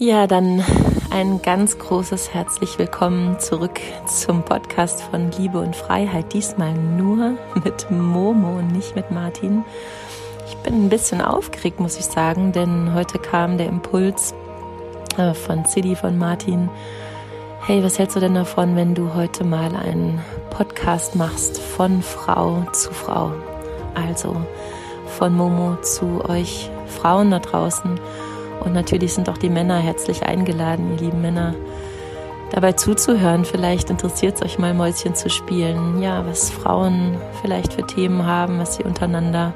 Ja, dann ein ganz großes herzlich willkommen zurück zum Podcast von Liebe und Freiheit. Diesmal nur mit Momo und nicht mit Martin. Ich bin ein bisschen aufgeregt, muss ich sagen, denn heute kam der Impuls äh, von City, von Martin. Hey, was hältst du denn davon, wenn du heute mal einen Podcast machst von Frau zu Frau? Also von Momo zu euch Frauen da draußen und natürlich sind auch die Männer herzlich eingeladen, ihr lieben Männer, dabei zuzuhören. Vielleicht interessiert es euch mal, Mäuschen zu spielen. Ja, was Frauen vielleicht für Themen haben, was sie untereinander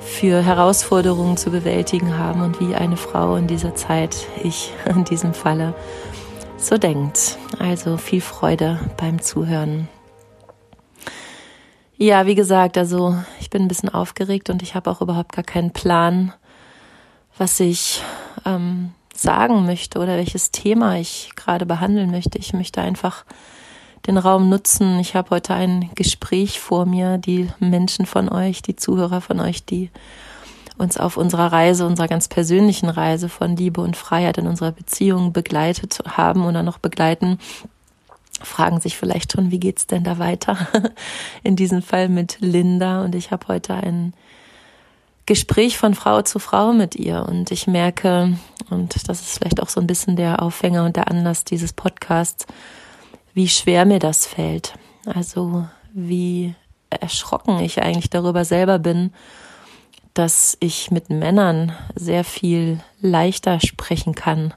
für Herausforderungen zu bewältigen haben und wie eine Frau in dieser Zeit, ich in diesem Falle, so denkt. Also viel Freude beim Zuhören. Ja, wie gesagt, also ich bin ein bisschen aufgeregt und ich habe auch überhaupt gar keinen Plan, was ich ähm, sagen möchte oder welches Thema ich gerade behandeln möchte. Ich möchte einfach den Raum nutzen. Ich habe heute ein Gespräch vor mir, die Menschen von euch, die Zuhörer von euch, die uns auf unserer Reise, unserer ganz persönlichen Reise von Liebe und Freiheit in unserer Beziehung begleitet haben oder noch begleiten, fragen sich vielleicht schon, wie geht's denn da weiter? In diesem Fall mit Linda und ich habe heute ein Gespräch von Frau zu Frau mit ihr. Und ich merke, und das ist vielleicht auch so ein bisschen der Aufhänger und der Anlass dieses Podcasts, wie schwer mir das fällt. Also wie erschrocken ich eigentlich darüber selber bin, dass ich mit Männern sehr viel leichter sprechen kann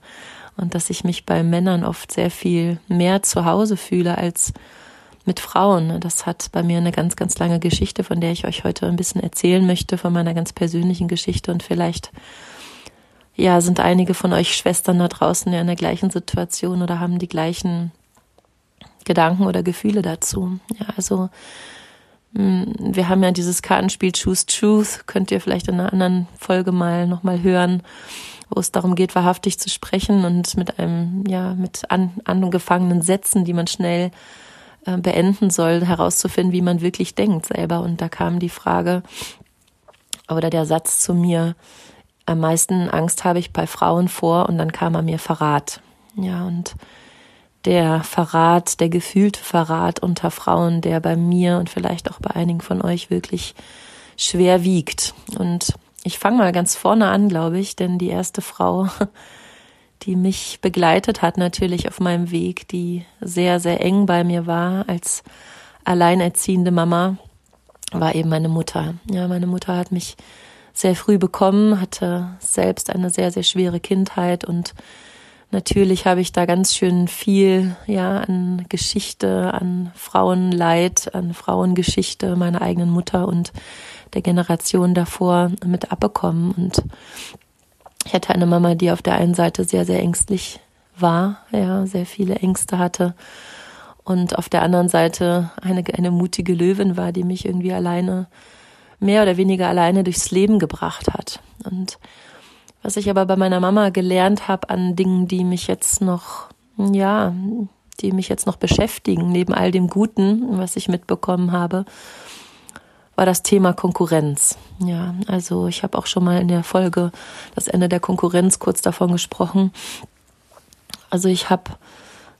und dass ich mich bei Männern oft sehr viel mehr zu Hause fühle als mit Frauen. Das hat bei mir eine ganz, ganz lange Geschichte, von der ich euch heute ein bisschen erzählen möchte, von meiner ganz persönlichen Geschichte. Und vielleicht, ja, sind einige von euch Schwestern da draußen ja in der gleichen Situation oder haben die gleichen Gedanken oder Gefühle dazu. Ja, also, hm, wir haben ja dieses Kartenspiel Choose Truth, könnt ihr vielleicht in einer anderen Folge mal nochmal hören, wo es darum geht, wahrhaftig zu sprechen und mit einem, ja, mit an, angefangenen Sätzen, die man schnell beenden soll, herauszufinden, wie man wirklich denkt selber. Und da kam die Frage oder der Satz zu mir, am meisten Angst habe ich bei Frauen vor und dann kam er mir Verrat. Ja, und der Verrat, der gefühlte Verrat unter Frauen, der bei mir und vielleicht auch bei einigen von euch wirklich schwer wiegt. Und ich fange mal ganz vorne an, glaube ich, denn die erste Frau, die mich begleitet hat natürlich auf meinem Weg, die sehr, sehr eng bei mir war als alleinerziehende Mama, war eben meine Mutter. Ja, meine Mutter hat mich sehr früh bekommen, hatte selbst eine sehr, sehr schwere Kindheit und natürlich habe ich da ganz schön viel, ja, an Geschichte, an Frauenleid, an Frauengeschichte meiner eigenen Mutter und der Generation davor mit abbekommen und ich hatte eine Mama, die auf der einen Seite sehr, sehr ängstlich war, ja, sehr viele Ängste hatte. Und auf der anderen Seite eine, eine mutige Löwin war, die mich irgendwie alleine, mehr oder weniger alleine durchs Leben gebracht hat. Und was ich aber bei meiner Mama gelernt habe an Dingen, die mich jetzt noch, ja, die mich jetzt noch beschäftigen, neben all dem Guten, was ich mitbekommen habe, war das Thema Konkurrenz. Ja, also ich habe auch schon mal in der Folge das Ende der Konkurrenz kurz davon gesprochen. Also ich habe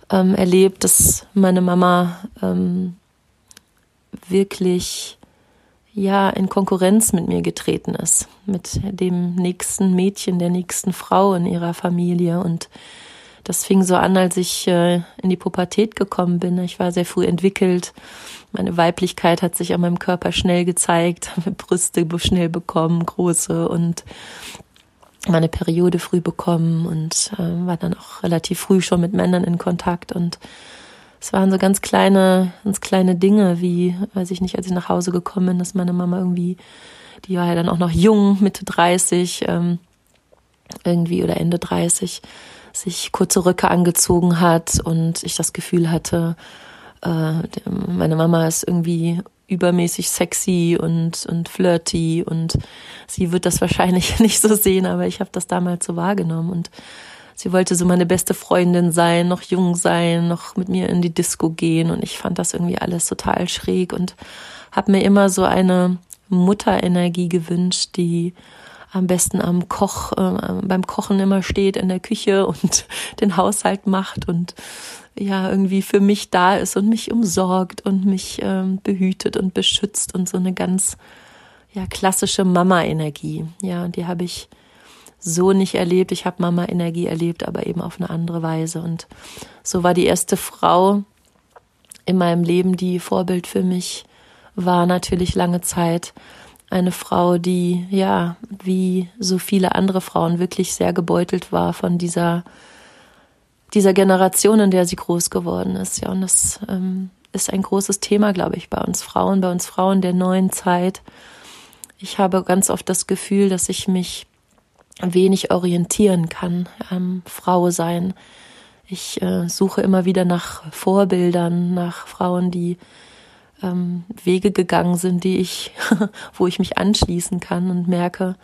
ähm, erlebt, dass meine Mama ähm, wirklich ja in Konkurrenz mit mir getreten ist, mit dem nächsten Mädchen, der nächsten Frau in ihrer Familie und das fing so an, als ich äh, in die Pubertät gekommen bin. Ich war sehr früh entwickelt. Meine Weiblichkeit hat sich an meinem Körper schnell gezeigt, Brüste schnell bekommen, große und meine Periode früh bekommen und äh, war dann auch relativ früh schon mit Männern in Kontakt und es waren so ganz kleine, ganz kleine Dinge, wie, weiß ich nicht, als ich nach Hause gekommen bin, dass meine Mama irgendwie, die war ja dann auch noch jung, Mitte 30, ähm, irgendwie oder Ende 30, sich kurze Röcke angezogen hat und ich das Gefühl hatte, äh, meine Mama ist irgendwie übermäßig sexy und, und flirty und sie wird das wahrscheinlich nicht so sehen, aber ich habe das damals so wahrgenommen und sie wollte so meine beste Freundin sein, noch jung sein, noch mit mir in die Disco gehen und ich fand das irgendwie alles total schräg und habe mir immer so eine Mutterenergie gewünscht, die am besten am Koch, äh, beim Kochen immer steht in der Küche und den Haushalt macht und ja irgendwie für mich da ist und mich umsorgt und mich ähm, behütet und beschützt und so eine ganz ja klassische Mama-Energie. Ja, und die habe ich so nicht erlebt. Ich habe Mama-Energie erlebt, aber eben auf eine andere Weise. Und so war die erste Frau in meinem Leben, die Vorbild für mich war, natürlich lange Zeit eine Frau, die ja wie so viele andere Frauen wirklich sehr gebeutelt war von dieser dieser Generation, in der sie groß geworden ist. Ja, und das ähm, ist ein großes Thema, glaube ich, bei uns Frauen, bei uns Frauen der neuen Zeit. Ich habe ganz oft das Gefühl, dass ich mich wenig orientieren kann am Frau sein. Ich äh, suche immer wieder nach Vorbildern, nach Frauen, die ähm, Wege gegangen sind, die ich, wo ich mich anschließen kann und merke,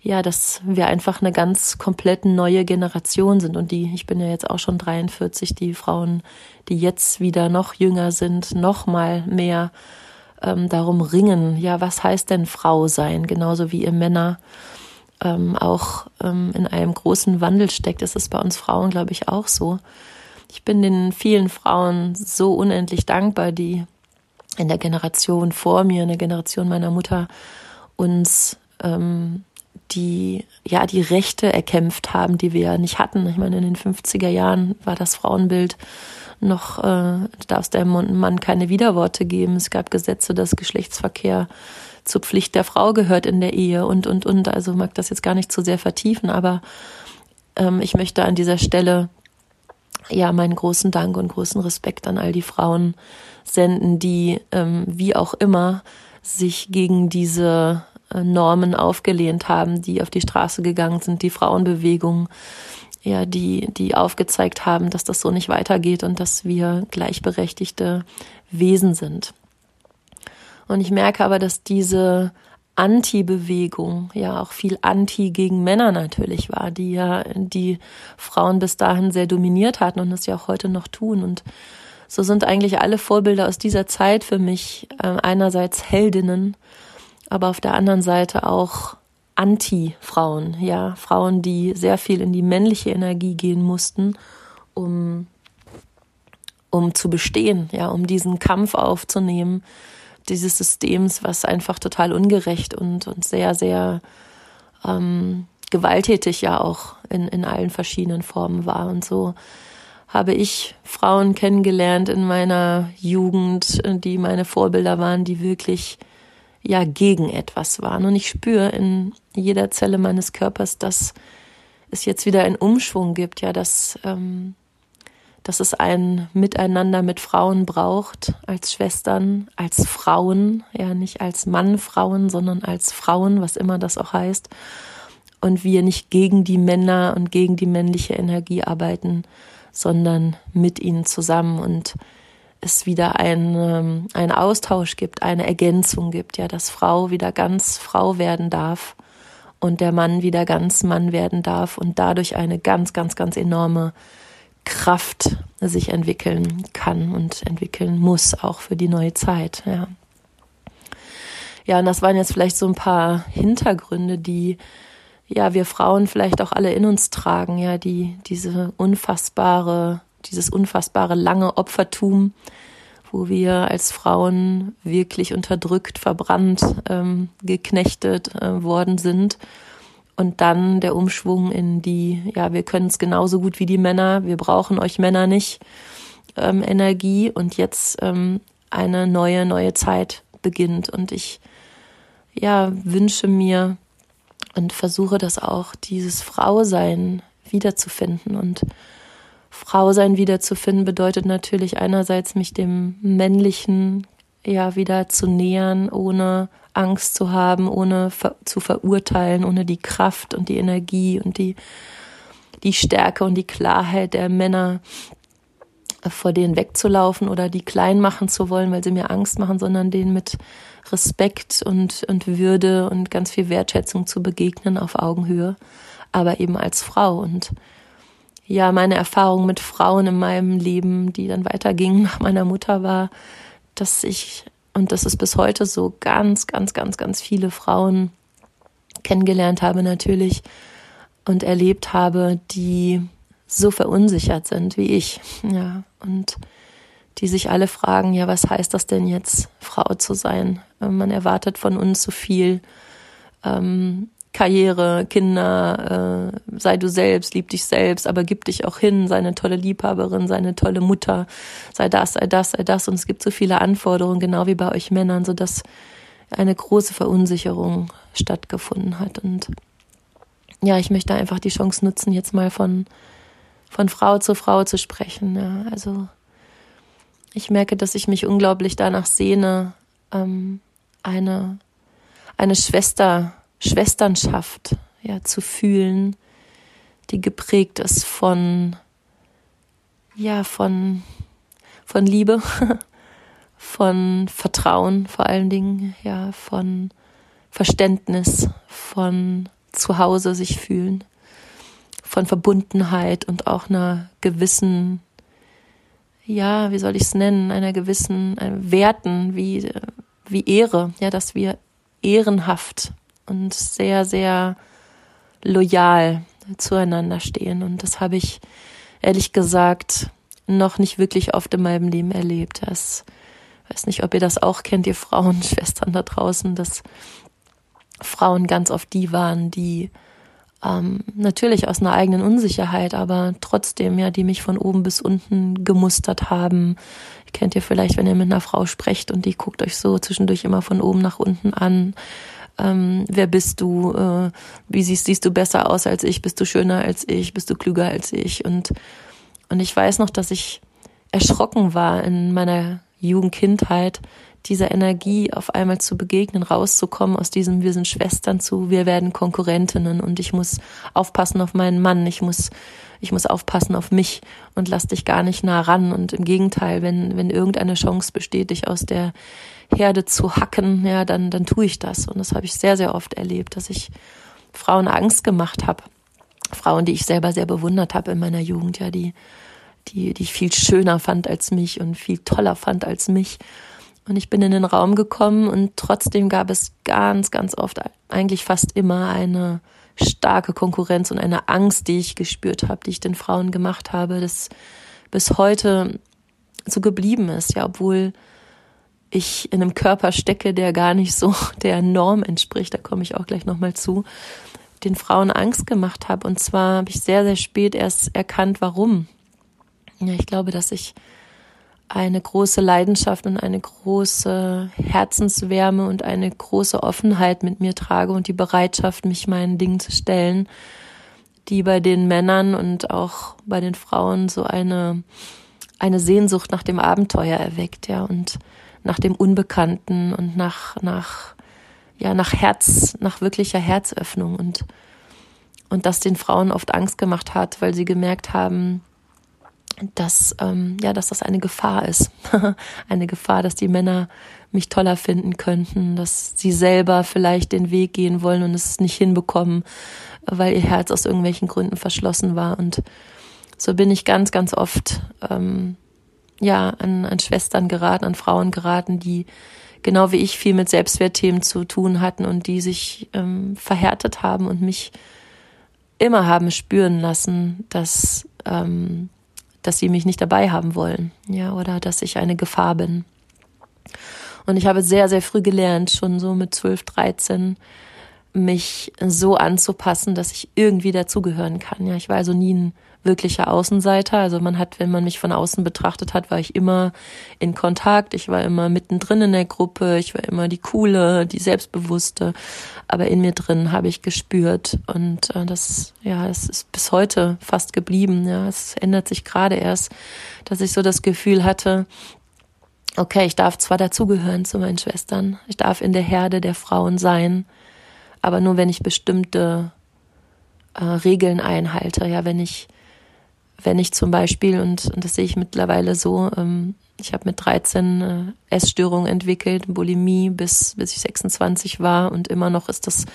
ja, dass wir einfach eine ganz komplett neue Generation sind und die, ich bin ja jetzt auch schon 43, die Frauen, die jetzt wieder noch jünger sind, noch mal mehr ähm, darum ringen, ja, was heißt denn Frau sein, genauso wie ihr Männer ähm, auch ähm, in einem großen Wandel steckt. Das ist bei uns Frauen, glaube ich, auch so. Ich bin den vielen Frauen so unendlich dankbar, die in der Generation vor mir, in der Generation meiner Mutter uns ähm, die ja die Rechte erkämpft haben, die wir ja nicht hatten. Ich meine, in den 50er Jahren war das Frauenbild noch, äh, du darfst deinem Mann keine Widerworte geben. Es gab Gesetze, dass Geschlechtsverkehr zur Pflicht der Frau gehört in der Ehe und, und, und. Also mag das jetzt gar nicht zu sehr vertiefen, aber ähm, ich möchte an dieser Stelle ja meinen großen Dank und großen Respekt an all die Frauen senden, die ähm, wie auch immer sich gegen diese äh, Normen aufgelehnt haben, die auf die Straße gegangen sind, die Frauenbewegung, ja, die, die aufgezeigt haben, dass das so nicht weitergeht und dass wir gleichberechtigte Wesen sind. Und ich merke aber, dass diese Anti-Bewegung ja auch viel Anti gegen Männer natürlich war, die ja die Frauen bis dahin sehr dominiert hatten und das ja auch heute noch tun. Und so sind eigentlich alle Vorbilder aus dieser Zeit für mich äh, einerseits Heldinnen, aber auf der anderen Seite auch Anti-Frauen, ja, Frauen, die sehr viel in die männliche Energie gehen mussten, um um zu bestehen, ja, um diesen Kampf aufzunehmen dieses Systems, was einfach total ungerecht und, und sehr, sehr ähm, gewalttätig ja auch in, in allen verschiedenen Formen war. Und so habe ich Frauen kennengelernt in meiner Jugend, die meine Vorbilder waren, die wirklich ja gegen etwas waren. Und ich spüre in jeder Zelle meines Körpers, dass es jetzt wieder einen Umschwung gibt, ja, dass ähm, dass es ein Miteinander mit Frauen braucht, als Schwestern, als Frauen, ja nicht als Mann Frauen, sondern als Frauen, was immer das auch heißt. Und wir nicht gegen die Männer und gegen die männliche Energie arbeiten, sondern mit ihnen zusammen und es wieder ein, ähm, ein Austausch gibt, eine Ergänzung gibt, ja, dass Frau wieder ganz Frau werden darf und der Mann wieder ganz Mann werden darf und dadurch eine ganz, ganz, ganz enorme Kraft sich entwickeln kann und entwickeln muss, auch für die neue Zeit, ja. Ja, und das waren jetzt vielleicht so ein paar Hintergründe, die ja wir Frauen vielleicht auch alle in uns tragen, ja, die diese unfassbare, dieses unfassbare lange Opfertum, wo wir als Frauen wirklich unterdrückt, verbrannt, ähm, geknechtet äh, worden sind und dann der Umschwung in die, ja, wir können es genauso gut wie die Männer, wir brauchen euch Männer nicht, ähm, Energie und jetzt ähm, eine neue, neue Zeit beginnt. Und ich, ja, wünsche mir und versuche das auch, dieses Frausein wiederzufinden. Und Frausein wiederzufinden bedeutet natürlich einerseits mich dem männlichen ja wieder zu nähern, ohne Angst zu haben, ohne ver zu verurteilen, ohne die Kraft und die Energie und die, die Stärke und die Klarheit der Männer vor denen wegzulaufen oder die klein machen zu wollen, weil sie mir Angst machen, sondern denen mit Respekt und, und Würde und ganz viel Wertschätzung zu begegnen auf Augenhöhe, aber eben als Frau. Und ja, meine Erfahrung mit Frauen in meinem Leben, die dann weitergingen nach meiner Mutter, war, dass ich und das ist bis heute so, ganz, ganz, ganz, ganz viele Frauen kennengelernt habe natürlich und erlebt habe, die so verunsichert sind wie ich, ja, und die sich alle fragen, ja, was heißt das denn jetzt, Frau zu sein? Man erwartet von uns so viel. Ähm, Karriere, Kinder, äh, sei du selbst, lieb dich selbst, aber gib dich auch hin, sei eine tolle Liebhaberin, sei eine tolle Mutter, sei das, sei das, sei das. Und es gibt so viele Anforderungen, genau wie bei euch Männern, so dass eine große Verunsicherung stattgefunden hat. Und ja, ich möchte einfach die Chance nutzen, jetzt mal von, von Frau zu Frau zu sprechen. Ja, also ich merke, dass ich mich unglaublich danach sehne, ähm, eine, eine Schwester Schwesternschaft ja, zu fühlen, die geprägt ist von, ja, von, von Liebe, von Vertrauen vor allen Dingen, ja, von Verständnis, von Zuhause sich fühlen, von Verbundenheit und auch einer gewissen, ja, wie soll ich es nennen, einer gewissen äh, Werten wie, wie Ehre, ja, dass wir ehrenhaft und sehr, sehr loyal zueinander stehen. Und das habe ich ehrlich gesagt noch nicht wirklich oft in meinem Leben erlebt. Das weiß nicht, ob ihr das auch kennt, ihr Frauen, Schwestern da draußen, dass Frauen ganz oft die waren, die ähm, natürlich aus einer eigenen Unsicherheit, aber trotzdem ja, die mich von oben bis unten gemustert haben. Kennt ihr vielleicht, wenn ihr mit einer Frau sprecht und die guckt euch so zwischendurch immer von oben nach unten an? Ähm, wer bist du, äh, wie siehst, siehst du besser aus als ich, bist du schöner als ich, bist du klüger als ich? Und, und ich weiß noch, dass ich erschrocken war in meiner Jugendkindheit, dieser Energie auf einmal zu begegnen, rauszukommen aus diesem wir sind Schwestern zu wir werden Konkurrentinnen und ich muss aufpassen auf meinen Mann, ich muss ich muss aufpassen auf mich und lass dich gar nicht nah ran und im Gegenteil, wenn wenn irgendeine Chance besteht, dich aus der Herde zu hacken, ja, dann, dann tue ich das. Und das habe ich sehr, sehr oft erlebt, dass ich Frauen Angst gemacht habe. Frauen, die ich selber sehr bewundert habe in meiner Jugend, ja, die, die, die ich viel schöner fand als mich und viel toller fand als mich. Und ich bin in den Raum gekommen und trotzdem gab es ganz, ganz oft, eigentlich fast immer eine starke Konkurrenz und eine Angst, die ich gespürt habe, die ich den Frauen gemacht habe, das bis heute so geblieben ist, ja, obwohl ich in einem Körper stecke, der gar nicht so der Norm entspricht, da komme ich auch gleich nochmal zu, den Frauen Angst gemacht habe. Und zwar habe ich sehr, sehr spät erst erkannt, warum. Ja, ich glaube, dass ich eine große Leidenschaft und eine große Herzenswärme und eine große Offenheit mit mir trage und die Bereitschaft, mich meinen Dingen zu stellen, die bei den Männern und auch bei den Frauen so eine, eine Sehnsucht nach dem Abenteuer erweckt, ja, und nach dem Unbekannten und nach, nach, ja, nach Herz, nach wirklicher Herzöffnung und, und das den Frauen oft Angst gemacht hat, weil sie gemerkt haben, dass, ähm, ja, dass das eine Gefahr ist. eine Gefahr, dass die Männer mich toller finden könnten, dass sie selber vielleicht den Weg gehen wollen und es nicht hinbekommen, weil ihr Herz aus irgendwelchen Gründen verschlossen war. Und so bin ich ganz, ganz oft ähm, ja, an, an Schwestern geraten, an Frauen geraten, die genau wie ich viel mit Selbstwertthemen zu tun hatten und die sich ähm, verhärtet haben und mich immer haben spüren lassen, dass, ähm, dass sie mich nicht dabei haben wollen, ja, oder dass ich eine Gefahr bin. Und ich habe sehr, sehr früh gelernt, schon so mit 12, 13, mich so anzupassen, dass ich irgendwie dazugehören kann. Ja, ich war also nie ein wirklicher Außenseiter. Also man hat, wenn man mich von außen betrachtet hat, war ich immer in Kontakt. Ich war immer mittendrin in der Gruppe. Ich war immer die coole, die selbstbewusste. Aber in mir drin habe ich gespürt und äh, das, ja, es ist bis heute fast geblieben. Ja, es ändert sich gerade erst, dass ich so das Gefühl hatte, okay, ich darf zwar dazugehören zu meinen Schwestern, ich darf in der Herde der Frauen sein, aber nur wenn ich bestimmte äh, Regeln einhalte. Ja, wenn ich wenn ich zum Beispiel, und, und das sehe ich mittlerweile so, ähm, ich habe mit 13 äh, Essstörungen entwickelt, Bulimie, bis, bis ich 26 war und immer noch ist das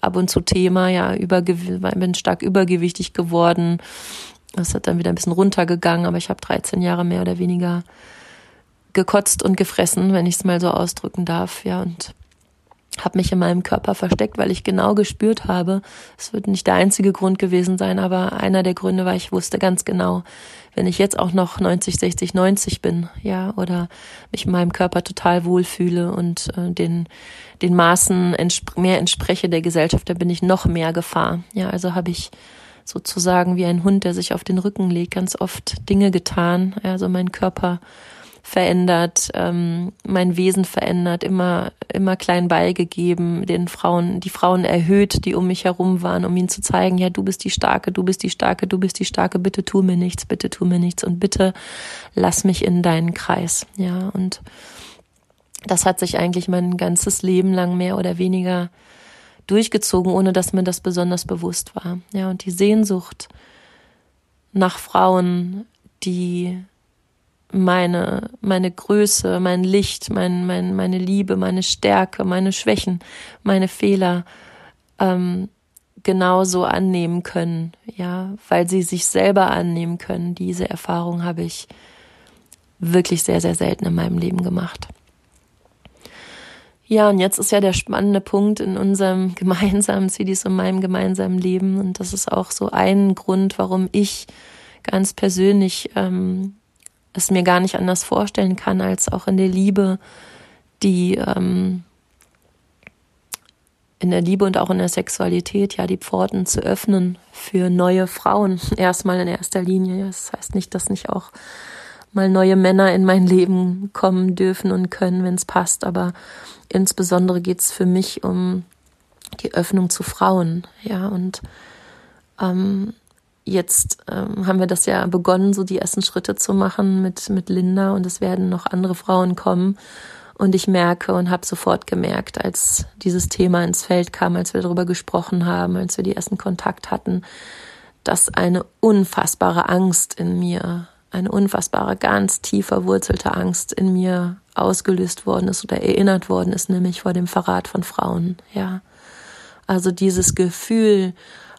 ab und zu Thema, ja, übergew bin stark übergewichtig geworden. Das hat dann wieder ein bisschen runtergegangen, aber ich habe 13 Jahre mehr oder weniger gekotzt und gefressen, wenn ich es mal so ausdrücken darf, ja, und habe mich in meinem Körper versteckt, weil ich genau gespürt habe, es wird nicht der einzige Grund gewesen sein, aber einer der Gründe war, ich wusste ganz genau, wenn ich jetzt auch noch 90, 60, 90 bin, ja, oder mich in meinem Körper total wohlfühle und äh, den, den Maßen entsp mehr entspreche der Gesellschaft, dann bin ich noch mehr Gefahr. Ja, also habe ich sozusagen wie ein Hund, der sich auf den Rücken legt, ganz oft Dinge getan, also mein Körper verändert, ähm, mein Wesen verändert, immer, immer klein beigegeben, den Frauen, die Frauen erhöht, die um mich herum waren, um ihnen zu zeigen, ja, du bist die Starke, du bist die Starke, du bist die Starke, bitte tu mir nichts, bitte tu mir nichts und bitte lass mich in deinen Kreis, ja, und das hat sich eigentlich mein ganzes Leben lang mehr oder weniger durchgezogen, ohne dass mir das besonders bewusst war. Ja, und die Sehnsucht nach Frauen, die meine, meine Größe, mein Licht, mein, mein, meine Liebe, meine Stärke, meine Schwächen, meine Fehler ähm, genauso annehmen können, ja, weil sie sich selber annehmen können. Diese Erfahrung habe ich wirklich sehr, sehr selten in meinem Leben gemacht. Ja, und jetzt ist ja der spannende Punkt in unserem gemeinsamen CDs und meinem gemeinsamen Leben. Und das ist auch so ein Grund, warum ich ganz persönlich ähm, es mir gar nicht anders vorstellen kann, als auch in der Liebe, die ähm, in der Liebe und auch in der Sexualität ja die Pforten zu öffnen für neue Frauen. Erstmal in erster Linie. Das heißt nicht, dass nicht auch mal neue Männer in mein Leben kommen dürfen und können, wenn es passt. Aber insbesondere geht es für mich um die Öffnung zu Frauen. Ja, und ähm, jetzt ähm, haben wir das ja begonnen, so die ersten Schritte zu machen mit, mit Linda und es werden noch andere Frauen kommen. Und ich merke und habe sofort gemerkt, als dieses Thema ins Feld kam, als wir darüber gesprochen haben, als wir die ersten Kontakt hatten, dass eine unfassbare Angst in mir, eine unfassbare, ganz tief verwurzelte Angst in mir ausgelöst worden ist oder erinnert worden ist, nämlich vor dem Verrat von Frauen, ja. Also dieses Gefühl,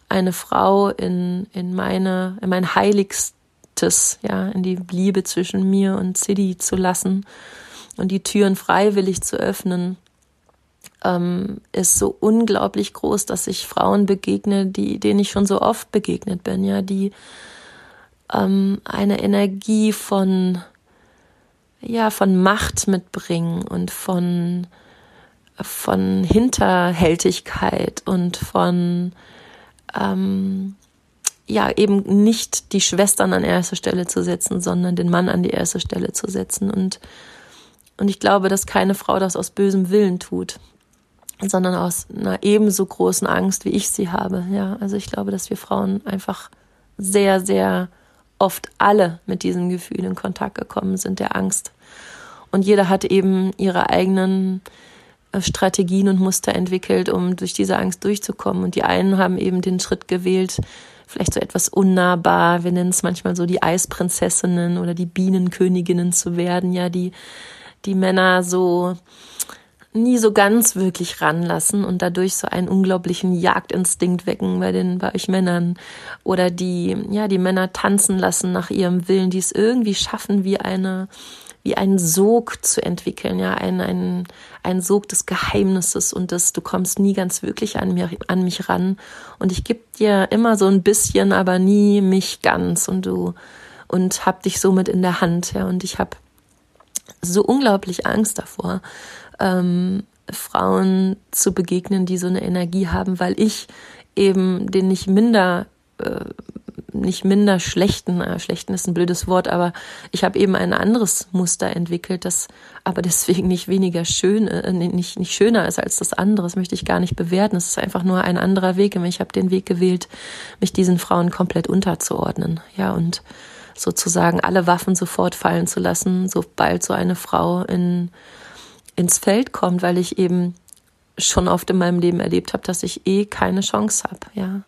eine Frau in, in meine, in mein Heiligstes, ja, in die Liebe zwischen mir und Sidi zu lassen und die Türen freiwillig zu öffnen, ähm, ist so unglaublich groß, dass ich Frauen begegne, die, denen ich schon so oft begegnet bin, ja, die ähm, eine Energie von, ja, von Macht mitbringen und von, von Hinterhältigkeit und von ähm, ja eben nicht die Schwestern an erste Stelle zu setzen, sondern den Mann an die erste Stelle zu setzen. Und, und ich glaube, dass keine Frau das aus bösem Willen tut, sondern aus einer ebenso großen Angst, wie ich sie habe. Ja, also ich glaube, dass wir Frauen einfach sehr, sehr oft alle mit diesem Gefühl in Kontakt gekommen sind, der Angst. Und jeder hat eben ihre eigenen Strategien und Muster entwickelt, um durch diese Angst durchzukommen. Und die einen haben eben den Schritt gewählt, vielleicht so etwas unnahbar, wir nennen es manchmal so die Eisprinzessinnen oder die Bienenköniginnen zu werden, ja, die, die Männer so nie so ganz wirklich ranlassen und dadurch so einen unglaublichen Jagdinstinkt wecken bei den bei euch Männern oder die ja die Männer tanzen lassen nach ihrem Willen, die es irgendwie schaffen wie eine wie einen Sog zu entwickeln, ja, ein, ein, Sog des Geheimnisses und des, du kommst nie ganz wirklich an mir, an mich ran. Und ich gebe dir immer so ein bisschen, aber nie mich ganz. Und du, und hab dich somit in der Hand, ja, und ich habe so unglaublich Angst davor, ähm, Frauen zu begegnen, die so eine Energie haben, weil ich eben den nicht minder äh, nicht minder schlechten, äh, schlechten ist ein blödes Wort, aber ich habe eben ein anderes Muster entwickelt, das aber deswegen nicht weniger schön, äh, nicht, nicht schöner ist als das andere. Das möchte ich gar nicht bewerten. Es ist einfach nur ein anderer Weg. Ich habe den Weg gewählt, mich diesen Frauen komplett unterzuordnen. Ja, und sozusagen alle Waffen sofort fallen zu lassen, sobald so eine Frau in, ins Feld kommt, weil ich eben schon oft in meinem Leben erlebt habe, dass ich eh keine Chance habe, ja.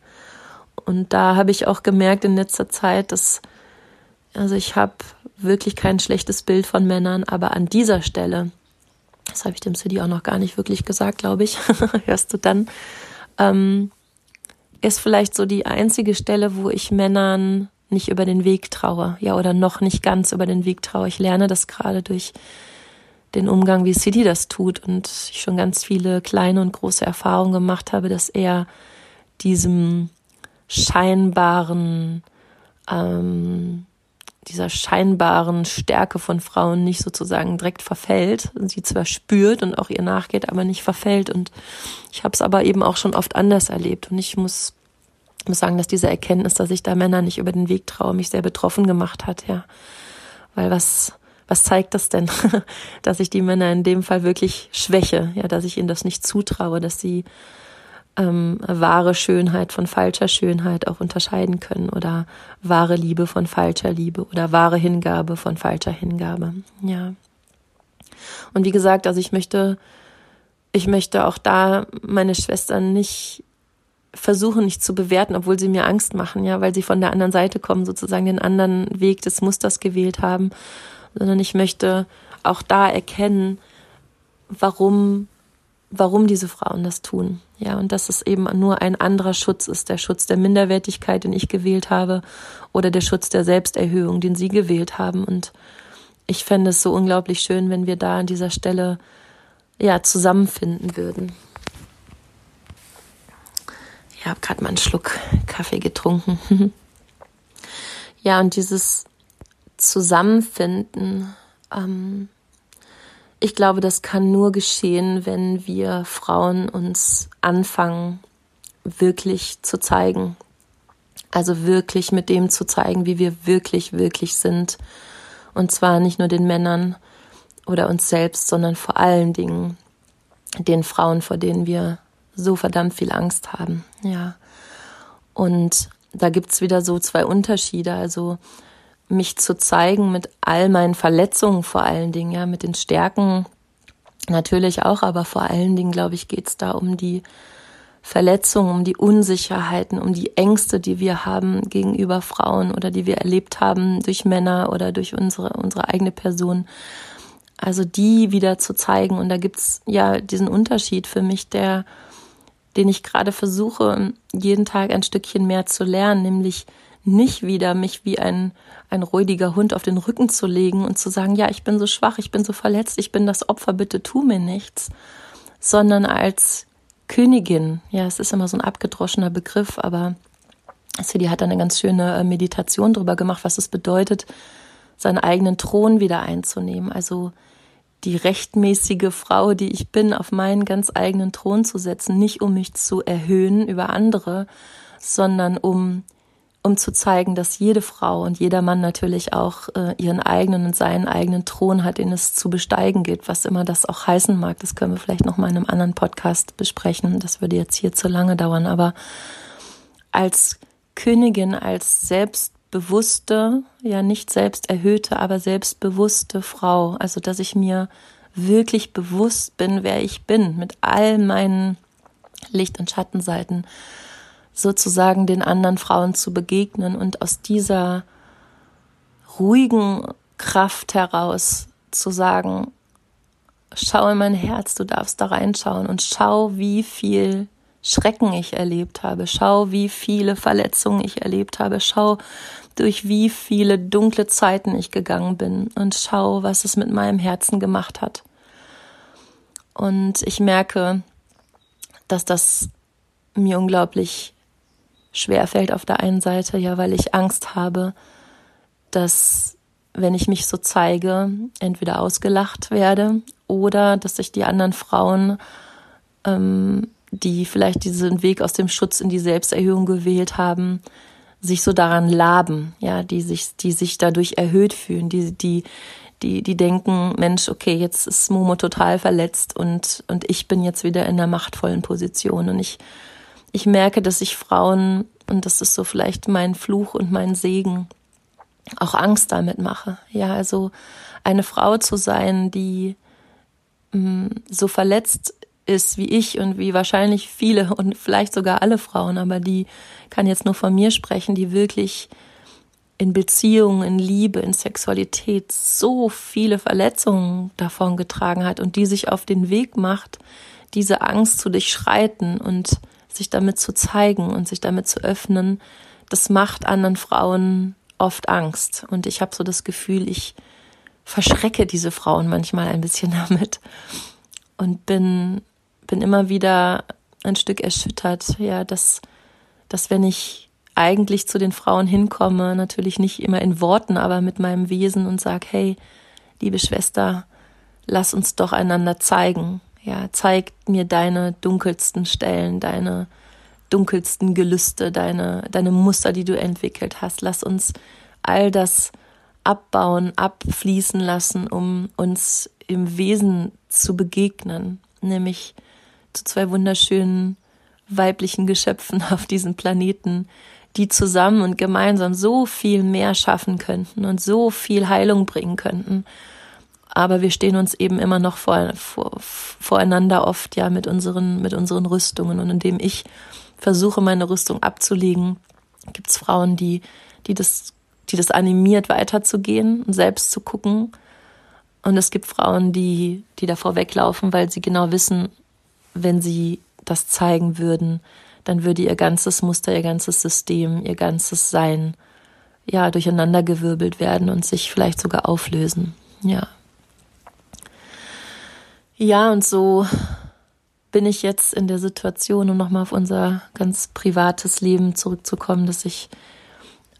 Und da habe ich auch gemerkt in letzter Zeit, dass, also ich habe wirklich kein schlechtes Bild von Männern, aber an dieser Stelle, das habe ich dem City auch noch gar nicht wirklich gesagt, glaube ich, hörst du dann, ähm, ist vielleicht so die einzige Stelle, wo ich Männern nicht über den Weg traue, ja, oder noch nicht ganz über den Weg traue. Ich lerne das gerade durch den Umgang, wie City das tut und ich schon ganz viele kleine und große Erfahrungen gemacht habe, dass er diesem scheinbaren, ähm, dieser scheinbaren Stärke von Frauen nicht sozusagen direkt verfällt, sie zwar spürt und auch ihr nachgeht, aber nicht verfällt. Und ich habe es aber eben auch schon oft anders erlebt. Und ich muss, muss sagen, dass diese Erkenntnis, dass ich da Männer nicht über den Weg traue, mich sehr betroffen gemacht hat, ja. Weil was, was zeigt das denn? dass ich die Männer in dem Fall wirklich schwäche, ja, dass ich ihnen das nicht zutraue, dass sie ähm, wahre Schönheit von falscher Schönheit auch unterscheiden können oder wahre Liebe von falscher Liebe oder wahre Hingabe von falscher Hingabe. Ja. Und wie gesagt, also ich möchte, ich möchte auch da meine Schwestern nicht versuchen nicht zu bewerten, obwohl sie mir Angst machen, ja, weil sie von der anderen Seite kommen, sozusagen den anderen Weg des Musters gewählt haben, sondern ich möchte auch da erkennen, warum warum diese Frauen das tun. Ja, und dass es eben nur ein anderer Schutz ist, der Schutz der Minderwertigkeit, den ich gewählt habe, oder der Schutz der Selbsterhöhung, den sie gewählt haben. Und ich fände es so unglaublich schön, wenn wir da an dieser Stelle ja zusammenfinden würden. Ich habe gerade mal einen Schluck Kaffee getrunken. ja, und dieses Zusammenfinden, ähm, ich glaube, das kann nur geschehen, wenn wir Frauen uns anfangen, wirklich zu zeigen. Also wirklich mit dem zu zeigen, wie wir wirklich, wirklich sind. Und zwar nicht nur den Männern oder uns selbst, sondern vor allen Dingen den Frauen, vor denen wir so verdammt viel Angst haben. Ja. Und da gibt's wieder so zwei Unterschiede. Also mich zu zeigen mit all meinen Verletzungen vor allen Dingen, ja, mit den Stärken natürlich auch, aber vor allen Dingen, glaube ich, geht's da um die Verletzungen, um die Unsicherheiten, um die Ängste, die wir haben gegenüber Frauen oder die wir erlebt haben durch Männer oder durch unsere, unsere eigene Person. Also die wieder zu zeigen. Und da gibt's ja diesen Unterschied für mich, der, den ich gerade versuche, jeden Tag ein Stückchen mehr zu lernen, nämlich nicht wieder mich wie ein, ein räudiger Hund auf den Rücken zu legen und zu sagen, ja, ich bin so schwach, ich bin so verletzt, ich bin das Opfer, bitte tu mir nichts, sondern als Königin, ja, es ist immer so ein abgedroschener Begriff, aber Sidi hat eine ganz schöne äh, Meditation darüber gemacht, was es bedeutet, seinen eigenen Thron wieder einzunehmen, also die rechtmäßige Frau, die ich bin, auf meinen ganz eigenen Thron zu setzen, nicht um mich zu erhöhen über andere, sondern um um zu zeigen, dass jede Frau und jeder Mann natürlich auch äh, ihren eigenen und seinen eigenen Thron hat, den es zu besteigen gilt, was immer das auch heißen mag. Das können wir vielleicht noch mal in einem anderen Podcast besprechen. Das würde jetzt hier zu lange dauern. Aber als Königin, als selbstbewusste, ja nicht selbst erhöhte, aber selbstbewusste Frau, also dass ich mir wirklich bewusst bin, wer ich bin, mit all meinen Licht- und Schattenseiten, sozusagen den anderen Frauen zu begegnen und aus dieser ruhigen Kraft heraus zu sagen, schau in mein Herz, du darfst da reinschauen und schau, wie viel Schrecken ich erlebt habe, schau, wie viele Verletzungen ich erlebt habe, schau, durch wie viele dunkle Zeiten ich gegangen bin und schau, was es mit meinem Herzen gemacht hat. Und ich merke, dass das mir unglaublich schwer fällt auf der einen Seite, ja, weil ich Angst habe, dass wenn ich mich so zeige, entweder ausgelacht werde oder dass sich die anderen Frauen, ähm, die vielleicht diesen Weg aus dem Schutz in die Selbsterhöhung gewählt haben, sich so daran laben, ja, die sich, die sich dadurch erhöht fühlen, die, die, die, die denken, Mensch, okay, jetzt ist Momo total verletzt und, und ich bin jetzt wieder in einer machtvollen Position und ich ich merke, dass ich Frauen, und das ist so vielleicht mein Fluch und mein Segen, auch Angst damit mache. Ja, also eine Frau zu sein, die mh, mm, so verletzt ist wie ich und wie wahrscheinlich viele und vielleicht sogar alle Frauen, aber die kann jetzt nur von mir sprechen, die wirklich in Beziehungen, in Liebe, in Sexualität so viele Verletzungen davon getragen hat und die sich auf den Weg macht, diese Angst zu durchschreiten und sich damit zu zeigen und sich damit zu öffnen, das macht anderen Frauen oft Angst. Und ich habe so das Gefühl, ich verschrecke diese Frauen manchmal ein bisschen damit und bin, bin immer wieder ein Stück erschüttert, ja, dass, dass wenn ich eigentlich zu den Frauen hinkomme, natürlich nicht immer in Worten, aber mit meinem Wesen und sag, hey, liebe Schwester, lass uns doch einander zeigen. Ja, zeig mir deine dunkelsten Stellen, deine dunkelsten Gelüste, deine, deine Muster, die du entwickelt hast. Lass uns all das abbauen, abfließen lassen, um uns im Wesen zu begegnen, nämlich zu zwei wunderschönen weiblichen Geschöpfen auf diesem Planeten, die zusammen und gemeinsam so viel mehr schaffen könnten und so viel Heilung bringen könnten. Aber wir stehen uns eben immer noch vor, vor, voreinander oft ja mit unseren, mit unseren Rüstungen. Und indem ich versuche, meine Rüstung abzulegen, gibt es Frauen, die, die das die das animiert, weiterzugehen und selbst zu gucken. Und es gibt Frauen, die, die davor weglaufen, weil sie genau wissen, wenn sie das zeigen würden, dann würde ihr ganzes Muster, ihr ganzes System, ihr ganzes Sein ja durcheinandergewirbelt werden und sich vielleicht sogar auflösen. Ja. Ja, und so bin ich jetzt in der Situation, um nochmal auf unser ganz privates Leben zurückzukommen, dass ich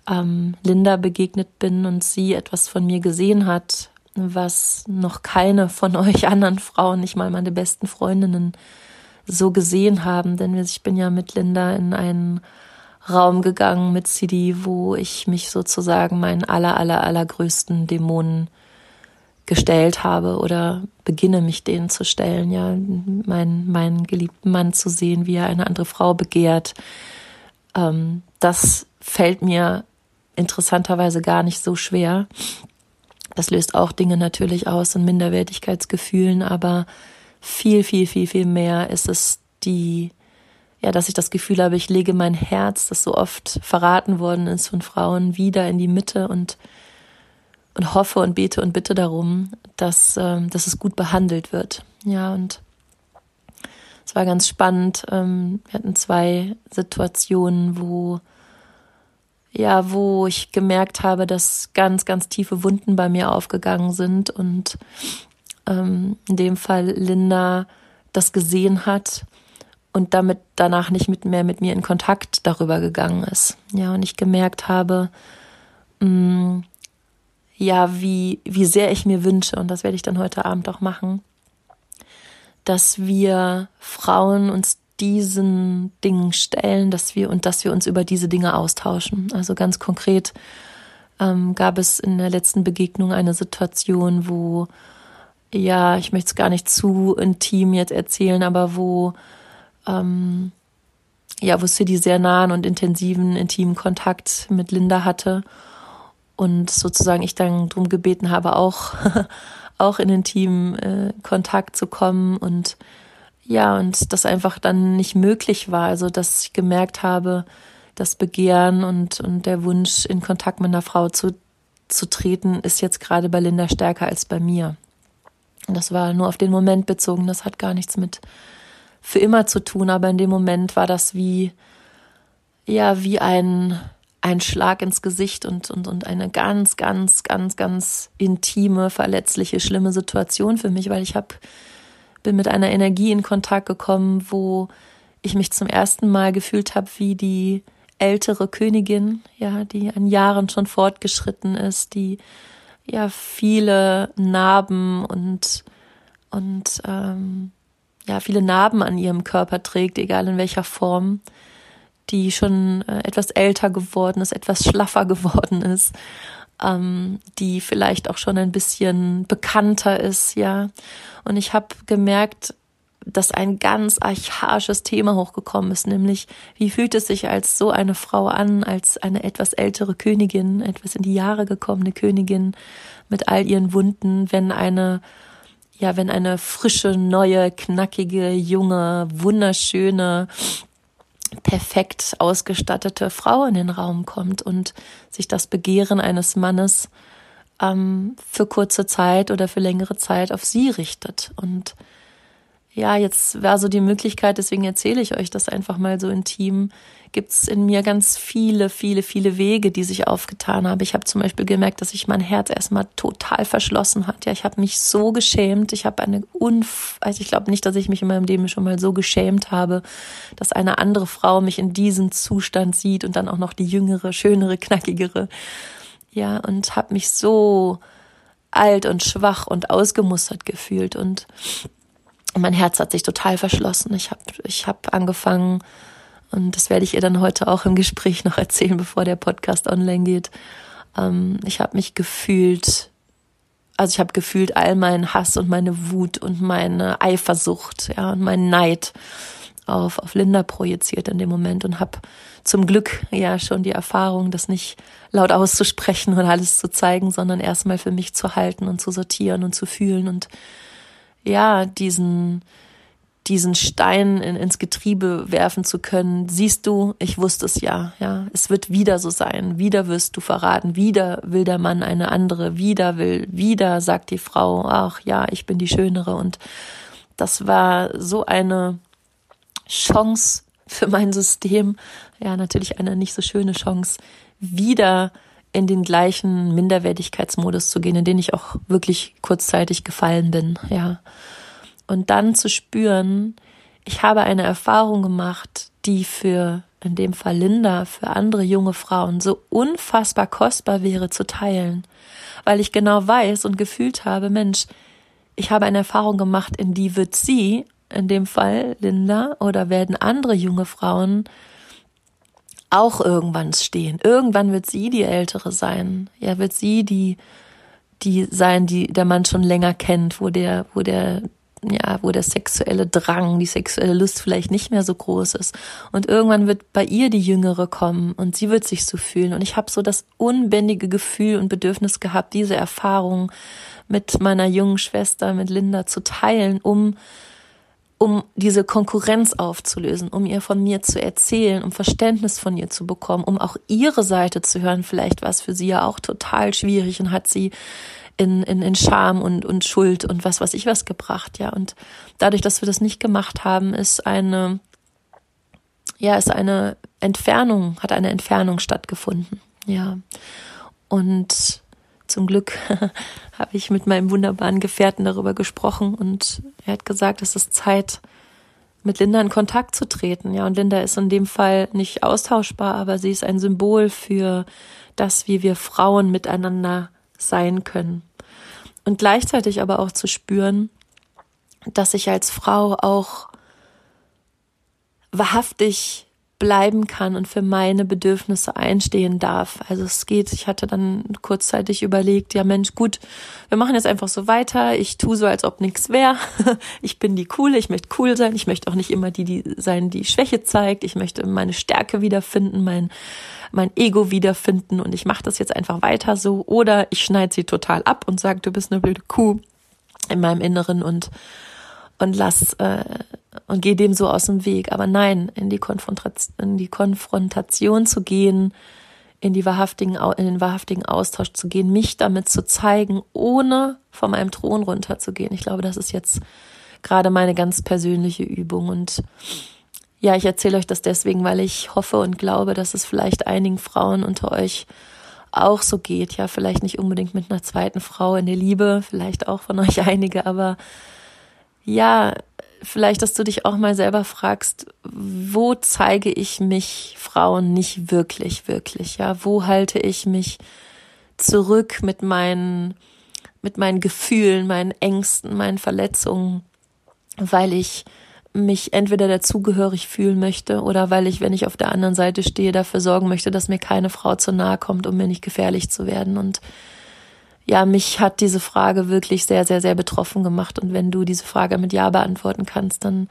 ähm, Linda begegnet bin und sie etwas von mir gesehen hat, was noch keine von euch anderen Frauen, nicht mal meine besten Freundinnen, so gesehen haben. Denn ich bin ja mit Linda in einen Raum gegangen mit CD, wo ich mich sozusagen meinen aller, aller, allergrößten Dämonen gestellt habe oder beginne mich denen zu stellen, ja, meinen, meinen geliebten Mann zu sehen, wie er eine andere Frau begehrt. Ähm, das fällt mir interessanterweise gar nicht so schwer. Das löst auch Dinge natürlich aus und Minderwertigkeitsgefühlen, aber viel, viel, viel, viel mehr ist es die, ja, dass ich das Gefühl habe, ich lege mein Herz, das so oft verraten worden ist von Frauen, wieder in die Mitte und, und hoffe und bete und bitte darum, dass, ähm, dass es gut behandelt wird. Ja, und es war ganz spannend. Ähm, wir hatten zwei Situationen, wo ja, wo ich gemerkt habe, dass ganz, ganz tiefe Wunden bei mir aufgegangen sind und ähm, in dem Fall Linda das gesehen hat und damit danach nicht mit mehr mit mir in Kontakt darüber gegangen ist. Ja, und ich gemerkt habe, mh, mm, ja, wie, wie sehr ich mir wünsche, und das werde ich dann heute Abend auch machen, dass wir Frauen uns diesen Dingen stellen, dass wir und dass wir uns über diese Dinge austauschen. Also ganz konkret ähm, gab es in der letzten Begegnung eine Situation, wo ja, ich möchte es gar nicht zu intim jetzt erzählen, aber wo ähm, ja, wo City sehr nahen und intensiven, intimen Kontakt mit Linda hatte und sozusagen ich dann darum gebeten habe, auch auch in intimen äh, Kontakt zu kommen und ja, und das einfach dann nicht möglich war. Also, dass ich gemerkt habe, das Begehren und, und der Wunsch, in Kontakt mit einer Frau zu, zu treten, ist jetzt gerade bei Linda stärker als bei mir. Und das war nur auf den Moment bezogen. Das hat gar nichts mit für immer zu tun. Aber in dem Moment war das wie, ja, wie ein, ein Schlag ins Gesicht und, und, und eine ganz, ganz, ganz, ganz intime, verletzliche, schlimme Situation für mich, weil ich habe bin mit einer Energie in Kontakt gekommen, wo ich mich zum ersten Mal gefühlt habe wie die ältere Königin, ja, die an Jahren schon fortgeschritten ist, die ja viele Narben und und ähm, ja viele Narben an ihrem Körper trägt, egal in welcher Form, die schon äh, etwas älter geworden ist, etwas schlaffer geworden ist ähm, die vielleicht auch schon ein bisschen bekannter ist, ja. Und ich habe gemerkt, dass ein ganz archaisches Thema hochgekommen ist, nämlich wie fühlt es sich als so eine Frau an, als eine etwas ältere Königin, etwas in die Jahre gekommene Königin mit all ihren Wunden, wenn eine ja, wenn eine frische, neue, knackige, junge, wunderschöne, perfekt ausgestattete Frau in den Raum kommt und sich das Begehren eines Mannes ähm, für kurze Zeit oder für längere Zeit auf sie richtet. Und ja, jetzt war so die Möglichkeit, deswegen erzähle ich euch das einfach mal so intim, gibt es in mir ganz viele, viele, viele Wege, die sich aufgetan haben. Ich habe zum Beispiel gemerkt, dass sich mein Herz erstmal total verschlossen hat. Ja, ich habe mich so geschämt. Ich habe eine Unf also ich glaube nicht, dass ich mich in meinem Leben schon mal so geschämt habe, dass eine andere Frau mich in diesem Zustand sieht und dann auch noch die jüngere, schönere, knackigere. Ja, und habe mich so alt und schwach und ausgemustert gefühlt und mein Herz hat sich total verschlossen. Ich habe ich hab angefangen, und das werde ich ihr dann heute auch im Gespräch noch erzählen, bevor der Podcast online geht. Ähm, ich habe mich gefühlt, also ich habe gefühlt all meinen Hass und meine Wut und meine Eifersucht, ja, und meinen Neid auf, auf Linda projiziert in dem Moment und habe zum Glück ja schon die Erfahrung, das nicht laut auszusprechen und alles zu zeigen, sondern erstmal für mich zu halten und zu sortieren und zu fühlen und ja, diesen, diesen Stein in, ins Getriebe werfen zu können. Siehst du, ich wusste es ja, ja. Es wird wieder so sein. Wieder wirst du verraten. Wieder will der Mann eine andere. Wieder will, wieder sagt die Frau, ach ja, ich bin die Schönere. Und das war so eine Chance für mein System. Ja, natürlich eine nicht so schöne Chance, wieder in den gleichen Minderwertigkeitsmodus zu gehen, in den ich auch wirklich kurzzeitig gefallen bin, ja. Und dann zu spüren, ich habe eine Erfahrung gemacht, die für in dem Fall Linda, für andere junge Frauen so unfassbar kostbar wäre zu teilen, weil ich genau weiß und gefühlt habe, Mensch, ich habe eine Erfahrung gemacht, in die wird sie, in dem Fall Linda, oder werden andere junge Frauen auch irgendwann stehen. Irgendwann wird sie die Ältere sein. Ja, wird sie die, die sein, die der Mann schon länger kennt, wo der, wo der ja, wo der sexuelle Drang, die sexuelle Lust vielleicht nicht mehr so groß ist. Und irgendwann wird bei ihr die Jüngere kommen und sie wird sich so fühlen. Und ich habe so das unbändige Gefühl und Bedürfnis gehabt, diese Erfahrung mit meiner jungen Schwester, mit Linda zu teilen, um um diese Konkurrenz aufzulösen, um ihr von mir zu erzählen, um Verständnis von ihr zu bekommen, um auch ihre Seite zu hören. Vielleicht war es für sie ja auch total schwierig und hat sie in, in, in Scham und, und Schuld und was weiß ich was gebracht, ja. Und dadurch, dass wir das nicht gemacht haben, ist eine, ja, ist eine Entfernung, hat eine Entfernung stattgefunden, ja. Und zum Glück habe ich mit meinem wunderbaren Gefährten darüber gesprochen und er hat gesagt, es ist Zeit, mit Linda in Kontakt zu treten. Ja, und Linda ist in dem Fall nicht austauschbar, aber sie ist ein Symbol für das, wie wir Frauen miteinander sein können und gleichzeitig aber auch zu spüren, dass ich als Frau auch wahrhaftig bleiben kann und für meine Bedürfnisse einstehen darf. Also es geht, ich hatte dann kurzzeitig überlegt, ja Mensch, gut, wir machen jetzt einfach so weiter. Ich tue so, als ob nichts wäre. Ich bin die coole, ich möchte cool sein. Ich möchte auch nicht immer die, die sein, die Schwäche zeigt. Ich möchte meine Stärke wiederfinden, mein, mein Ego wiederfinden und ich mache das jetzt einfach weiter so. Oder ich schneide sie total ab und sage, du bist eine blöde Kuh in meinem Inneren und und lass äh, und gehe dem so aus dem Weg. Aber nein, in die Konfrontation, in die Konfrontation zu gehen, in die wahrhaftigen, in den wahrhaftigen Austausch zu gehen, mich damit zu zeigen, ohne von meinem Thron runterzugehen. Ich glaube, das ist jetzt gerade meine ganz persönliche Übung und ja, ich erzähle euch das deswegen, weil ich hoffe und glaube, dass es vielleicht einigen Frauen unter euch auch so geht. Ja, vielleicht nicht unbedingt mit einer zweiten Frau in der Liebe, vielleicht auch von euch einige, aber ja, vielleicht, dass du dich auch mal selber fragst, wo zeige ich mich Frauen nicht wirklich, wirklich? Ja, wo halte ich mich zurück mit meinen, mit meinen Gefühlen, meinen Ängsten, meinen Verletzungen, weil ich mich entweder dazugehörig fühlen möchte oder weil ich, wenn ich auf der anderen Seite stehe, dafür sorgen möchte, dass mir keine Frau zu nahe kommt, um mir nicht gefährlich zu werden. Und ja, mich hat diese Frage wirklich sehr, sehr, sehr betroffen gemacht. Und wenn du diese Frage mit Ja beantworten kannst, dann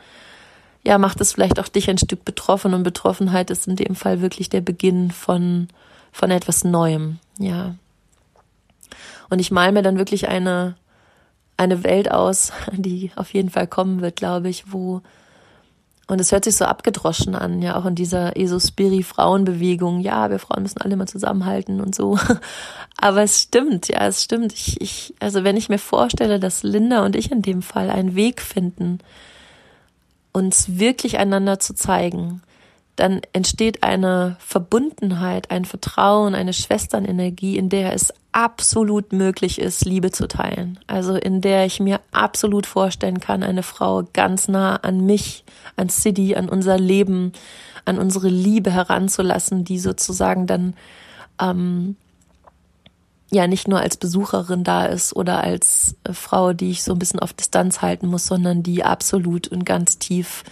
ja, macht es vielleicht auch dich ein Stück betroffen. Und Betroffenheit ist in dem Fall wirklich der Beginn von, von etwas Neuem. Ja. Und ich mal mir dann wirklich eine, eine Welt aus, die auf jeden Fall kommen wird, glaube ich, wo und es hört sich so abgedroschen an, ja, auch in dieser Esospiri-Frauenbewegung. Ja, wir Frauen müssen alle mal zusammenhalten und so. Aber es stimmt, ja, es stimmt. Ich, ich, also wenn ich mir vorstelle, dass Linda und ich in dem Fall einen Weg finden, uns wirklich einander zu zeigen, dann entsteht eine Verbundenheit, ein Vertrauen, eine Schwesternenergie, in der es absolut möglich ist, Liebe zu teilen. Also in der ich mir absolut vorstellen kann, eine Frau ganz nah an mich, an City, an unser Leben, an unsere Liebe heranzulassen, die sozusagen dann ähm, ja nicht nur als Besucherin da ist oder als äh, Frau, die ich so ein bisschen auf Distanz halten muss, sondern die absolut und ganz tief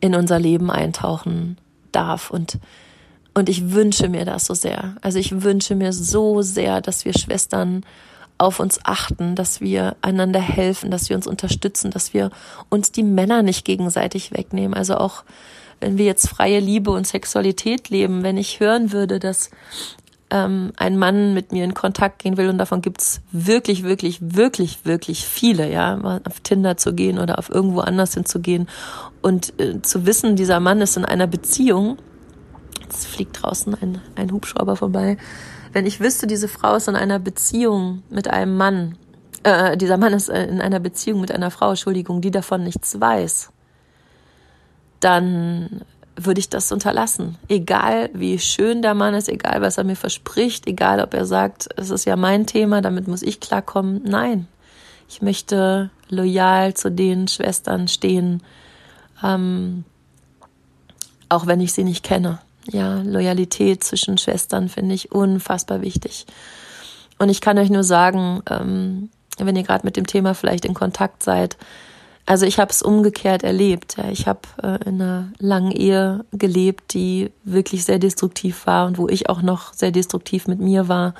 in unser Leben eintauchen darf. Und, und ich wünsche mir das so sehr. Also ich wünsche mir so sehr, dass wir Schwestern auf uns achten, dass wir einander helfen, dass wir uns unterstützen, dass wir uns die Männer nicht gegenseitig wegnehmen. Also auch wenn wir jetzt freie Liebe und Sexualität leben, wenn ich hören würde, dass ähm, ein Mann mit mir in Kontakt gehen will und davon gibt's wirklich, wirklich, wirklich, wirklich viele, ja, auf Tinder zu gehen oder auf irgendwo anders hinzugehen. Und äh, zu wissen, dieser Mann ist in einer Beziehung, jetzt fliegt draußen ein, ein Hubschrauber vorbei, wenn ich wüsste, diese Frau ist in einer Beziehung mit einem Mann, äh, dieser Mann ist äh, in einer Beziehung mit einer Frau, Entschuldigung, die davon nichts weiß, dann würde ich das unterlassen. Egal wie schön der Mann ist, egal was er mir verspricht, egal ob er sagt, es ist ja mein Thema, damit muss ich klarkommen. Nein, ich möchte loyal zu den Schwestern stehen, ähm, auch wenn ich sie nicht kenne. Ja, Loyalität zwischen Schwestern finde ich unfassbar wichtig. Und ich kann euch nur sagen, ähm, wenn ihr gerade mit dem Thema vielleicht in Kontakt seid, also ich habe es umgekehrt erlebt. Ich habe äh, in einer langen Ehe gelebt, die wirklich sehr destruktiv war und wo ich auch noch sehr destruktiv mit mir war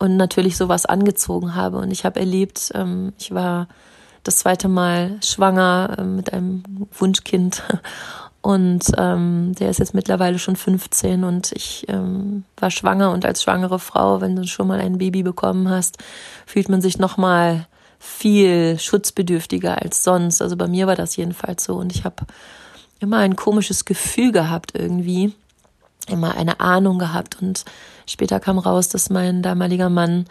und natürlich sowas angezogen habe. Und ich habe erlebt, ähm, ich war das zweite Mal schwanger äh, mit einem Wunschkind und ähm, der ist jetzt mittlerweile schon 15 und ich ähm, war schwanger und als schwangere Frau, wenn du schon mal ein Baby bekommen hast, fühlt man sich noch mal viel schutzbedürftiger als sonst. Also bei mir war das jedenfalls so. Und ich habe immer ein komisches Gefühl gehabt irgendwie, immer eine Ahnung gehabt. Und später kam raus, dass mein damaliger Mann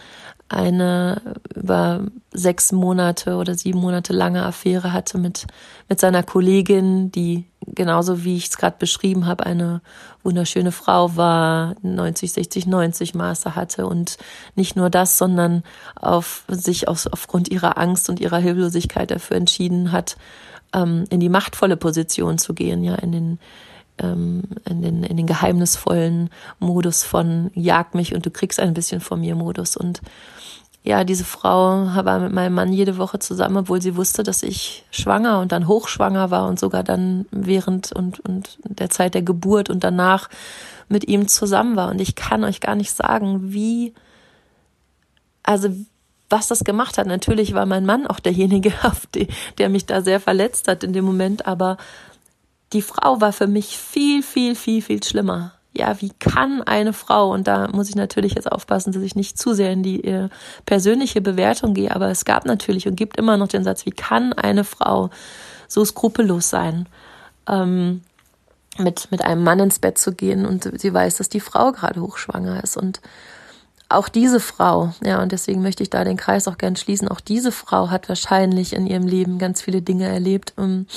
eine über sechs Monate oder sieben Monate lange Affäre hatte mit, mit seiner Kollegin, die genauso wie ich es gerade beschrieben habe, eine wunderschöne Frau war, 90, 60, 90 Maße hatte. Und nicht nur das, sondern auf sich aus, aufgrund ihrer Angst und ihrer Hilflosigkeit dafür entschieden hat, ähm, in die machtvolle Position zu gehen, ja, in den ähm, in den, in den geheimnisvollen Modus von Jag mich und du kriegst ein bisschen von mir Modus. Und ja, diese Frau war mit meinem Mann jede Woche zusammen, obwohl sie wusste, dass ich schwanger und dann hochschwanger war und sogar dann während und, und der Zeit der Geburt und danach mit ihm zusammen war. Und ich kann euch gar nicht sagen, wie, also was das gemacht hat. Natürlich war mein Mann auch derjenige, der mich da sehr verletzt hat in dem Moment, aber die Frau war für mich viel, viel, viel, viel schlimmer. Ja, wie kann eine Frau, und da muss ich natürlich jetzt aufpassen, dass ich nicht zu sehr in die äh, persönliche Bewertung gehe, aber es gab natürlich und gibt immer noch den Satz, wie kann eine Frau so skrupellos sein, ähm, mit, mit einem Mann ins Bett zu gehen und sie weiß, dass die Frau gerade hochschwanger ist. Und auch diese Frau, ja, und deswegen möchte ich da den Kreis auch gern schließen, auch diese Frau hat wahrscheinlich in ihrem Leben ganz viele Dinge erlebt, um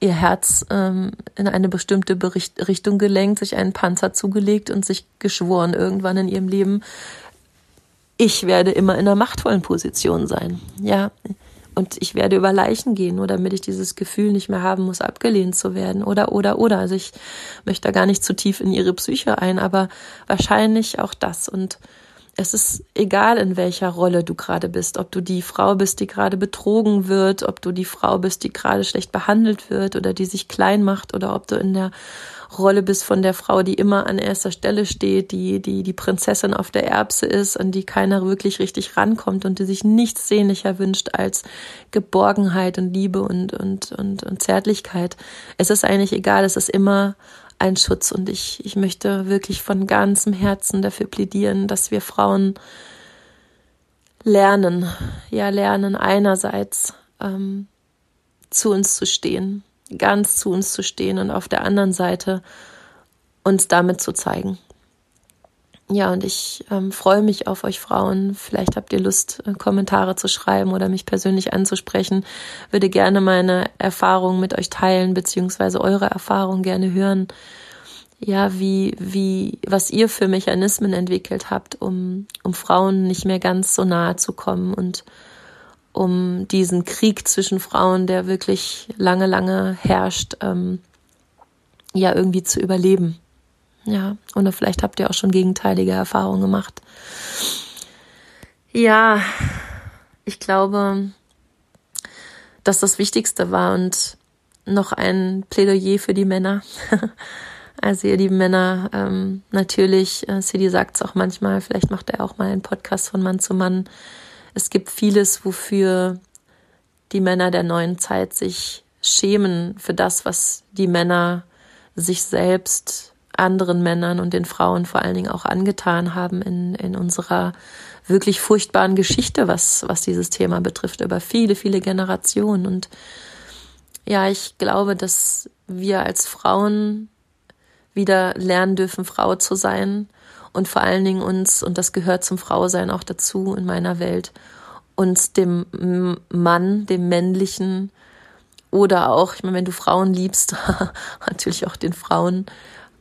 ihr Herz ähm, in eine bestimmte Bericht Richtung gelenkt, sich einen Panzer zugelegt und sich geschworen irgendwann in ihrem Leben, ich werde immer in einer machtvollen Position sein, ja. Und ich werde über Leichen gehen, nur damit ich dieses Gefühl nicht mehr haben muss, abgelehnt zu werden. Oder, oder, oder. Also ich möchte da gar nicht zu tief in ihre Psyche ein, aber wahrscheinlich auch das. Und es ist egal, in welcher Rolle du gerade bist, ob du die Frau bist, die gerade betrogen wird, ob du die Frau bist, die gerade schlecht behandelt wird oder die sich klein macht oder ob du in der Rolle bist von der Frau, die immer an erster Stelle steht, die, die, die Prinzessin auf der Erbse ist, an die keiner wirklich richtig rankommt und die sich nichts sehnlicher wünscht als Geborgenheit und Liebe und, und, und, und Zärtlichkeit. Es ist eigentlich egal, es ist immer ein Schutz. Und ich, ich möchte wirklich von ganzem Herzen dafür plädieren, dass wir Frauen lernen, ja, lernen einerseits ähm, zu uns zu stehen, ganz zu uns zu stehen und auf der anderen Seite uns damit zu zeigen. Ja, und ich ähm, freue mich auf euch Frauen. Vielleicht habt ihr Lust, äh, Kommentare zu schreiben oder mich persönlich anzusprechen. Würde gerne meine Erfahrungen mit euch teilen, beziehungsweise eure Erfahrungen gerne hören. Ja, wie, wie, was ihr für Mechanismen entwickelt habt, um, um Frauen nicht mehr ganz so nahe zu kommen und um diesen Krieg zwischen Frauen, der wirklich lange, lange herrscht, ähm, ja, irgendwie zu überleben. Ja, oder vielleicht habt ihr auch schon gegenteilige Erfahrungen gemacht. Ja, ich glaube, dass das Wichtigste war und noch ein Plädoyer für die Männer. Also ihr lieben Männer, ähm, natürlich, äh, Sidi sagt es auch manchmal, vielleicht macht er auch mal einen Podcast von Mann zu Mann. Es gibt vieles, wofür die Männer der neuen Zeit sich schämen, für das, was die Männer sich selbst anderen Männern und den Frauen vor allen Dingen auch angetan haben in, in unserer wirklich furchtbaren Geschichte, was, was dieses Thema betrifft, über viele, viele Generationen. Und ja, ich glaube, dass wir als Frauen wieder lernen dürfen, Frau zu sein und vor allen Dingen uns, und das gehört zum Frausein auch dazu in meiner Welt, uns dem Mann, dem männlichen oder auch, ich meine, wenn du Frauen liebst, natürlich auch den Frauen,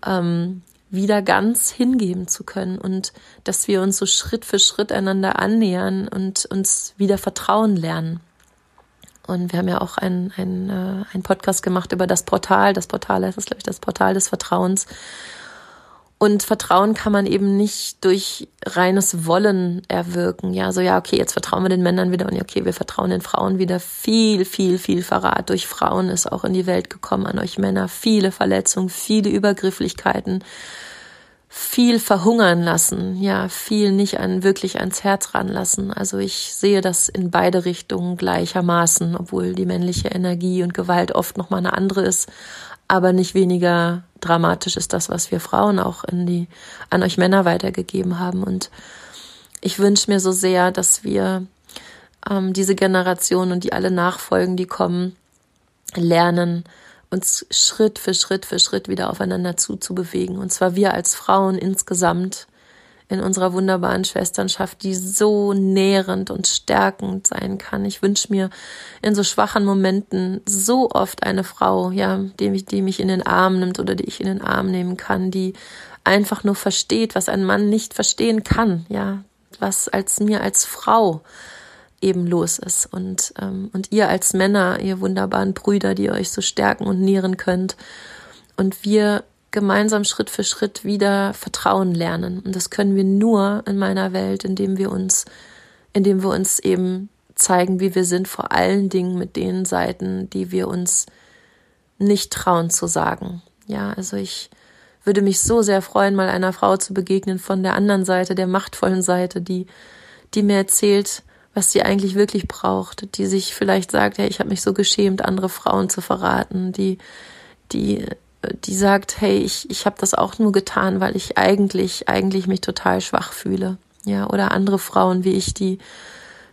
ähm, wieder ganz hingeben zu können und dass wir uns so Schritt für Schritt einander annähern und uns wieder vertrauen lernen. Und wir haben ja auch einen, einen, äh, einen Podcast gemacht über das Portal. Das Portal heißt glaube ich, das Portal des Vertrauens. Und Vertrauen kann man eben nicht durch reines Wollen erwirken. Ja, so ja, okay, jetzt vertrauen wir den Männern wieder und okay, wir vertrauen den Frauen wieder. Viel, viel, viel Verrat durch Frauen ist auch in die Welt gekommen an euch Männer. Viele Verletzungen, viele Übergrifflichkeiten, viel verhungern lassen. Ja, viel nicht an wirklich ans Herz ranlassen. Also ich sehe das in beide Richtungen gleichermaßen, obwohl die männliche Energie und Gewalt oft noch mal eine andere ist aber nicht weniger dramatisch ist das, was wir Frauen auch in die, an euch Männer weitergegeben haben. Und ich wünsche mir so sehr, dass wir ähm, diese Generation und die alle nachfolgen, die kommen, lernen, uns Schritt für Schritt für Schritt wieder aufeinander zuzubewegen. Und zwar wir als Frauen insgesamt in unserer wunderbaren Schwesternschaft, die so nährend und stärkend sein kann. Ich wünsche mir in so schwachen Momenten so oft eine Frau, ja, die mich, die mich in den Arm nimmt oder die ich in den Arm nehmen kann, die einfach nur versteht, was ein Mann nicht verstehen kann, ja, was als mir als Frau eben los ist und ähm, und ihr als Männer, ihr wunderbaren Brüder, die euch so stärken und nähren könnt und wir gemeinsam Schritt für Schritt wieder Vertrauen lernen. Und das können wir nur in meiner Welt, indem wir uns, indem wir uns eben zeigen, wie wir sind, vor allen Dingen mit den Seiten, die wir uns nicht trauen zu sagen. Ja, also ich würde mich so sehr freuen, mal einer Frau zu begegnen von der anderen Seite, der machtvollen Seite, die, die mir erzählt, was sie eigentlich wirklich braucht, die sich vielleicht sagt, hey, ich habe mich so geschämt, andere Frauen zu verraten, die, die die sagt, hey, ich, ich habe das auch nur getan, weil ich eigentlich, eigentlich mich total schwach fühle. Ja, oder andere Frauen wie ich, die,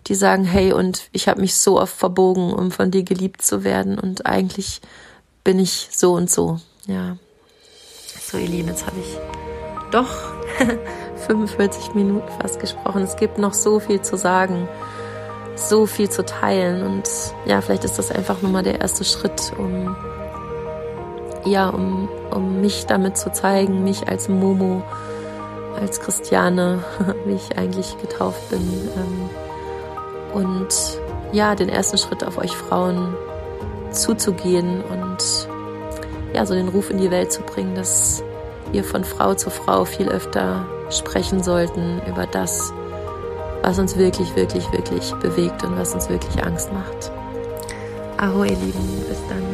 die sagen, hey, und ich habe mich so oft verbogen, um von dir geliebt zu werden und eigentlich bin ich so und so. Ja. So, ihr Lieben, jetzt habe ich doch 45 Minuten fast gesprochen. Es gibt noch so viel zu sagen, so viel zu teilen und ja, vielleicht ist das einfach nur mal der erste Schritt, um ja, um, um mich damit zu zeigen, mich als Momo, als Christiane, wie ich eigentlich getauft bin. Ähm, und ja, den ersten Schritt auf euch Frauen zuzugehen und ja, so den Ruf in die Welt zu bringen, dass wir von Frau zu Frau viel öfter sprechen sollten über das, was uns wirklich, wirklich, wirklich bewegt und was uns wirklich Angst macht. Aho, ihr Lieben, bis dann.